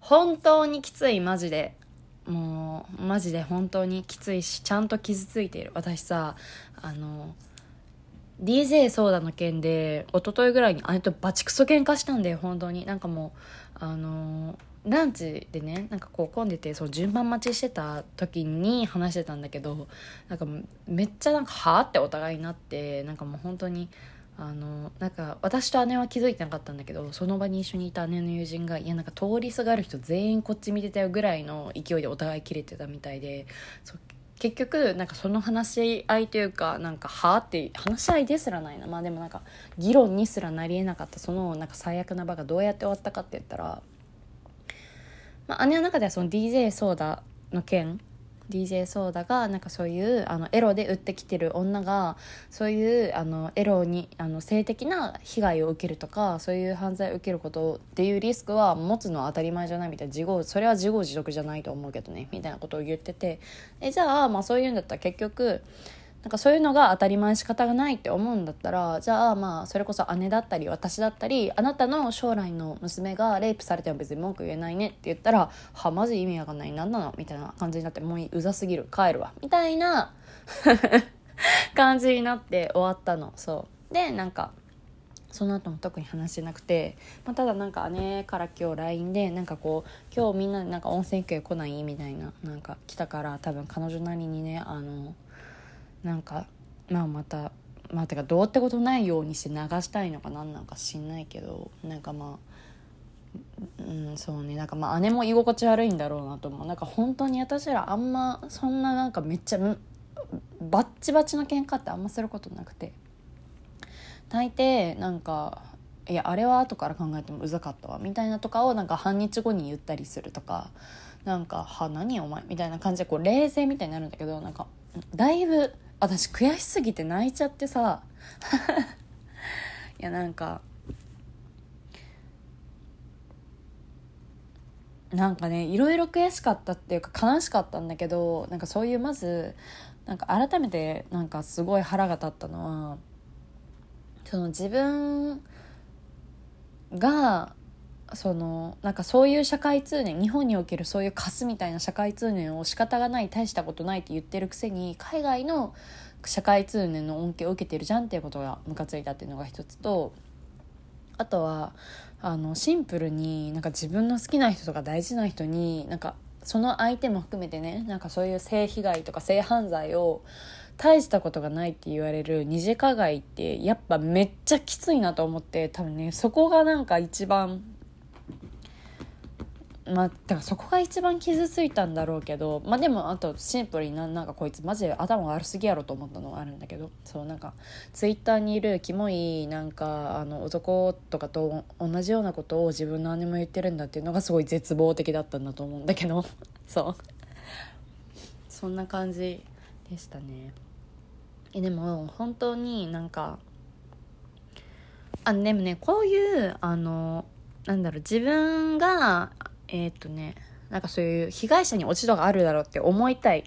本当にきついマジで。もうマジで本当にきついしちゃんと傷ついている。私さあの DJ ソーダの件で一昨日ぐらいに姉とバチクソ喧嘩したんだよ本当に。なんかもうあのランチでねなんかこう混んでてその順番待ちしてた時に話してたんだけどなんかめっちゃなんかはあってお互いになってなんかもう本当にあのなんか私と姉は気づいてなかったんだけどその場に一緒にいた姉の友人がいやなんか通りすがる人全員こっち見てたよぐらいの勢いでお互い切れてたみたいで結局なんかその話し合いというかなんかはあって話し合いですらないな。まあでもなんか議論にすらなりえなかった。そのなんか最悪な場がどうやって終わったかって言ったら、まあ、姉の中ではその DJ ソーダの件 DJ ソーダがなんかそういうあのエロで売ってきてる女がそういうあのエロにあの性的な被害を受けるとかそういう犯罪を受けることっていうリスクは持つのは当たり前じゃないみたいな自業それは自業自得じゃないと思うけどねみたいなことを言ってて。えじゃあまあそういうんだったら結局なんかそういうのが当たり前仕方がないって思うんだったらじゃあまあそれこそ姉だったり私だったりあなたの将来の娘がレイプされても別に文句言えないねって言ったらはマジ意味わかんない何なのみたいな感じになってもううざすぎる帰るわ。みたいな 感じになって終わったの。そう。でなんかその後も特に話してなくて、まあ、ただなんか姉から今日 LINE でなんかこう今日みんなでなんか温泉行くよ来ない？みたいななんか来たから多分彼女なりにねあのなんかまあまたまあてかどうってことないようにして流したいのか何なのか知んないけどなんかまあうんそうね。なんかまあ姉も居心地悪いんだろうなと思う。なんか本当に私らあんまそんななんかめっちゃバッチバチの喧嘩ってあんますることなくて。大抵なんかいやあれは後から考えてもうざかったわ。みたいなとかをなんか半日後に言ったりするとか。なんか「は何お前」みたいな感じでこう冷静みたいになるんだけどなんかだいぶ私悔しすぎて泣いちゃってさ。いやなんかなんかねいろいろ悔しかったっていうか悲しかったんだけどなんかそういうまずなんか改めてなんかすごい腹が立ったのはその自分がそのなんかそういう社会通念日本におけるそういうカスみたいな社会通念を仕方がない大したことないって言ってるくせに海外の社会通念の恩恵を受けてるじゃんっていうことがムカついたっていうのが一つとあとはあのシンプルになんか自分の好きな人とか大事な人になんかその相手も含めてねなんかそういう性被害とか性犯罪を大したことがないって言われる二次加害ってやっぱめっちゃきついなと思って多分ねそこがなんか一番まあ、だからそこが一番傷ついたんだろうけどまあでもあとシンプルにななんかこいつマジで頭悪すぎやろと思ったのがあるんだけどそうなんかツイッターにいるキモいなんかあの男とかと同じようなことを自分の姉も言ってるんだっていうのがすごい絶望的だったんだと思うんだけどそう。そんな感じでしたね。えでも本当になんかあでもねこういうあのなんだろう自分がえー、っとねなんかそういう被害者に落ち度があるだろうって思いたい。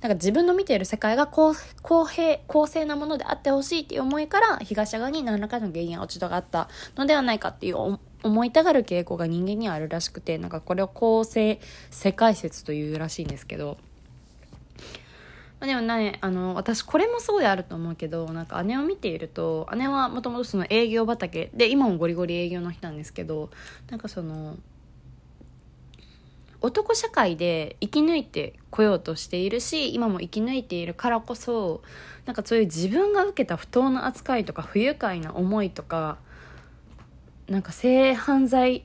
なんか自分の見ている世界が公平公正なものであってほしいっていう思いから被害者側に何らかの原因や落ち度があったのではないかっていう思いたがる傾向が人間にはあるらしくてなんかこれを公正世界説というらしいんですけど。まあ、でもねあの私これもそうであると思うけどなんか姉を見ていると姉はもともとその営業畑で今もゴリゴリ営業の人なんですけどなんかその男社会で生き抜いてこようとしているし今も生き抜いているからこそなんかそういう自分が受けた不当な扱いとか不愉快な思いとかなんか性犯罪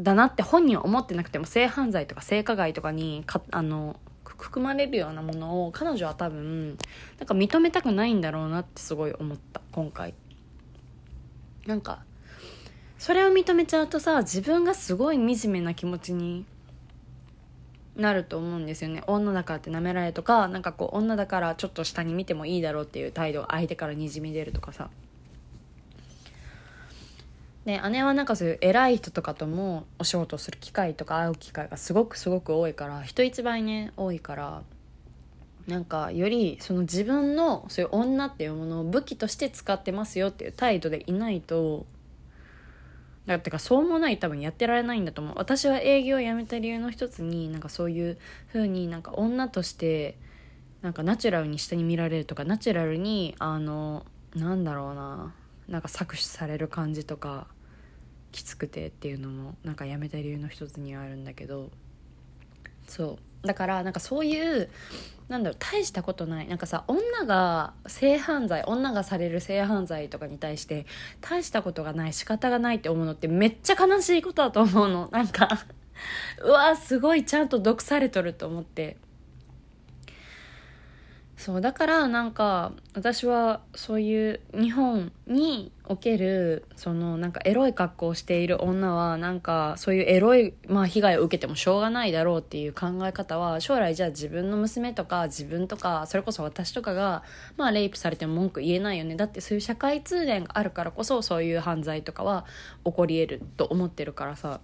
だなって本人は思ってなくても性犯罪とか性加害とかにかあの含まれるようなものを彼女は多分なんか認めたくないんだろうなってすごい思った今回。なんかそれを認めちゃうとさ自分がすごい惨めな気持ちになると思うんですよね。女だからって舐められとかなんかこう女だからちょっと下に見てもいいだろうっていう態度相手からにじみ出るとかさ。で姉はなんかそういう偉い人とかともお仕事する機会とか会う機会がすごくすごく多いから人一倍ね多いからなんかよりその自分のそういう女っていうものを武器として使ってますよっていう態度でいないとだってかそうもない多分やってられないんだと思う。私は営業を辞めた理由の一つになんかそういう風になんか女としてなんかナチュラルに下に見られるとかナチュラルにあのなんだろうななんか搾取される感じとかきつくてっていうのもなんかやめた理由の一つにはあるんだけど。そう。だからなんかそういうなんだろう大したことない。なんかさ女が性犯罪女がされる性犯罪とかに対して大したことがない仕方がないって思うのってめっちゃ悲しいことだと思うの。なんかうわすごいちゃんと毒されとると思って。そうだからなんか私はそういう日本におけるそのなんかエロい格好をしている女はなんかそういうエロい、まあ、被害を受けてもしょうがないだろうっていう考え方は将来じゃあ自分の娘とか自分とかそれこそ私とかが、まあ、レイプされても文句言えないよね。だってそういう社会通念があるからこそそういう犯罪とかは起こり得ると思ってるからさ。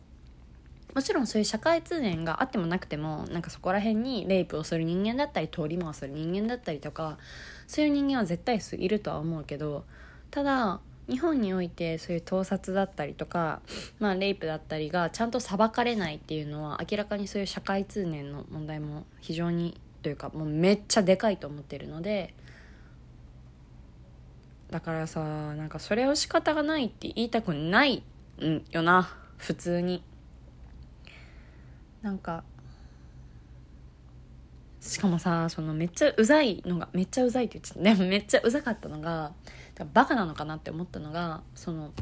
もちろんそういう社会通念があってもなくてもなんかそこら辺にレイプをする人間だったり通り魔をする人間だったりとかそういう人間は絶対いるとは思うけどただ日本においてそういう盗撮だったりとか、まあ、レイプだったりがちゃんと裁かれないっていうのは明らかにそういう社会通念の問題も非常にというかもうめっちゃでかいと思ってるのでだからさなんかそれを仕方がないって言いたくないんよな普通に。なんかしかもさそのめっちゃうざいのがめっちゃうざいって言ってた。ねめっちゃうざかったのがバカなのかなって思ったのがその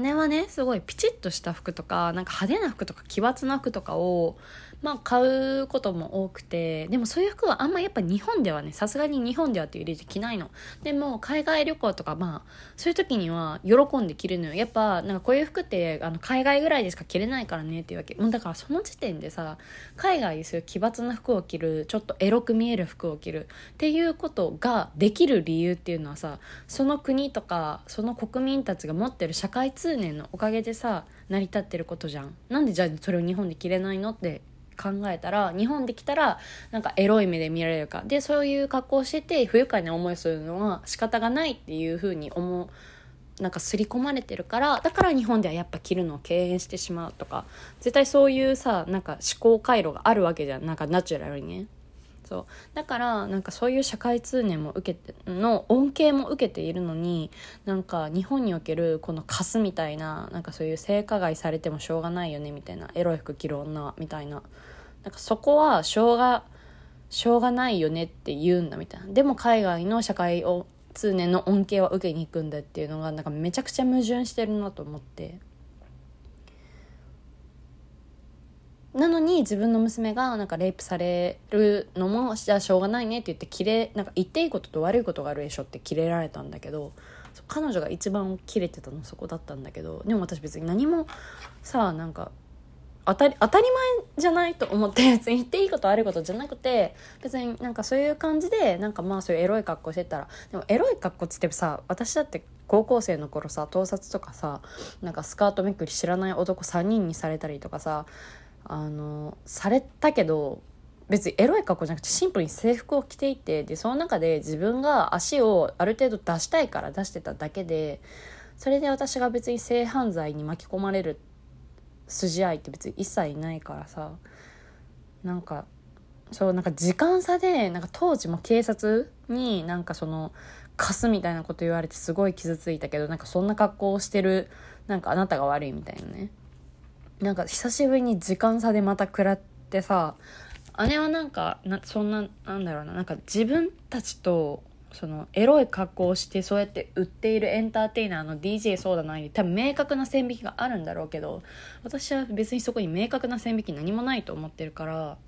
姉はねすごいピチッとした服とかなんか派手な服とか奇抜な服とかをまあ買うことも多くてでもそういう服はあんまやっぱ日本ではねさすがに日本ではっていう入れて着ないの。でも海外旅行とかまあそういう時には喜んで着るのよ。やっぱなんかこういう服ってあの海外ぐらいでしか着れないからねっていうわけ。もうだからその時点でさ海外でそういう奇抜な服を着るちょっとエロく見える服を着るっていうことができる理由っていうのはさその国とかその国民たちが持ってる社会通念のおかげでさ成り立ってることじゃん。なんでじゃあそれを日本で着れないのって考えたら日本で来たらなんかエロい目で見られるか。でそういう格好をしてて不愉快な思いするのは仕方がないっていうふうに思うなんか刷り込まれてるからだから日本ではやっぱ着るのを敬遠してしまうとか。絶対そういうさなんか思考回路があるわけじゃん。なんかナチュラルにね。そうだからなんかそういう社会通念も受けての恩恵も受けているのになんか日本におけるこのカスみたいななんかそういう性加害されてもしょうがないよねみたいなエロい服着る女みたいななんかそこはしょうがしょうがないよねって言うんだみたいなでも海外の社会を通念の恩恵は受けに行くんだっていうのがなんかめちゃくちゃ矛盾してるなと思って。なのに自分の娘がなんかレイプされるのもじゃあしょうがないねって言ってキレなんか言っていいことと悪いことがあるでしょってキレられたんだけど彼女が一番キレてたのそこだったんだけどでも私別に何もさあなんか当たり当たり前じゃないと思って別に言っていいこと悪いことじゃなくて別になんかそういう感じでなんかまあそういうエロい格好してたらでもエロい格好っつってさ私だって高校生の頃さ盗撮とかさなんかスカートめくり知らない男3人にされたりとかさあのされたけど別にエロい格好じゃなくてシンプルに制服を着ていてでその中で自分が足をある程度出したいから出してただけでそれで私が別に性犯罪に巻き込まれる筋合いって別に一切ないからさなんかそうなんか時間差でなんか当時も警察になんかその貸すみたいなこと言われてすごい傷ついたけどなんかそんな格好をしてるなんかあなたが悪いみたいなね。なんか久しぶりに時間差でまた食らってさ姉はなんかなそんななんだろうななんか自分たちとそのエロい格好をしてそうやって売っているエンターテイナーの DJ そうだない多分明確な線引きがあるんだろうけど私は別にそこに明確な線引き何もないと思ってるから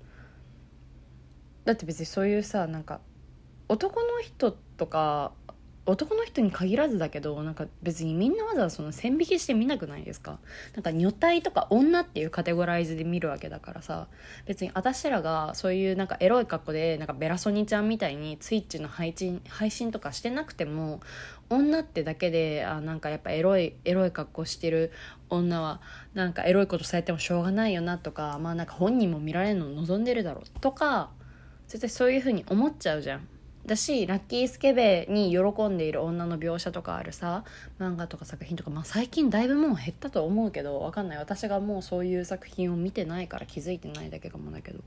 だって別にそういうさなんか男の人とか男の人に限らずだけどなんか別にみんなわざわざその線引きして見なくないですか？なんか女体とか女っていうカテゴライズで見るわけだからさ別に私らがそういうなんかエロい格好でなんかベラソニちゃんみたいにツイッチの配信配信とかしてなくても女ってだけであなんかやっぱエロいエロい格好してる女はなんかエロいことされてもしょうがないよなとかまあなんか本人も見られるのを望んでるだろうとか絶対そういう風に思っちゃうじゃん。だしラッキースケベに喜んでいる女の描写とかあるさ漫画とか作品とか、まあ、最近だいぶもう減ったと思うけどわかんない。私がもうそういう作品を見てないから気づいてないだけかもだけど。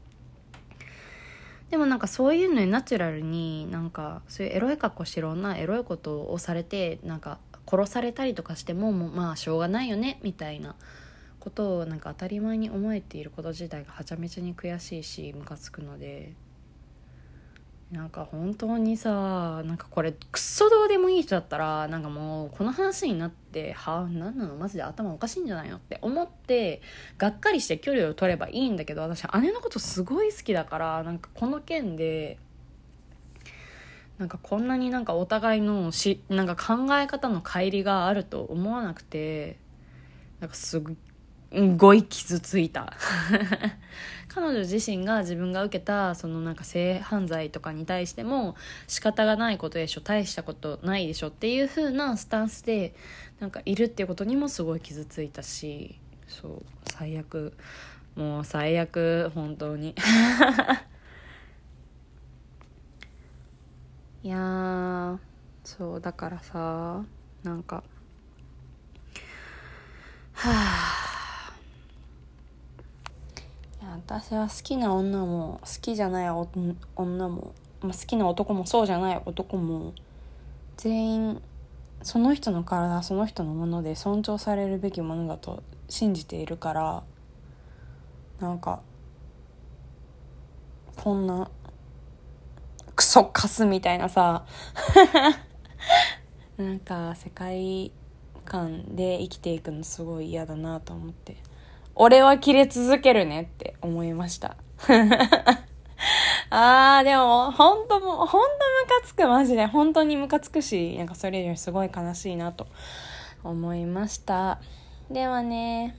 でもなんかそういうのにナチュラルになんかそういうエロい格好してる女エロいことをされてなんか殺されたりとかしてももうまあしょうがないよねみたいな。ことをなんか当たり前に思えていること自体がはちゃめちゃに悔しいしムカつくので。なんか本当にさなんかこれクソどうでもいい人だったらなんかもうこの話になってはあ何なの？マジで頭おかしいんじゃないの？って思ってがっかりして距離を取ればいいんだけど私姉のことすごい好きだからなんかこの件でなんかこんなになんかお互いのしなんか考え方の乖離があると思わなくてなんかすっごい傷ついた。彼女自身が自分が受けたそのなんか性犯罪とかに対しても仕方がないことでしょ大したことないでしょっていう風なスタンスでなんかいるっていうことにもすごい傷ついたしそう最悪もう最悪本当に。いやそうだからさなんかはあ私は好きな女も好きじゃない女も、まあ、好きな男もそうじゃない男も全員その人の体その人のもので尊重されるべきものだと信じているからなんかこんなクソカスみたいなさ なんか世界観で生きていくのすごい嫌だなと思って。俺は切れ続けるねって思いました。あーでもほんともほんとムカつく。マジで本当にムカつくしなんかそれよりすごい悲しいなと思いました。ではね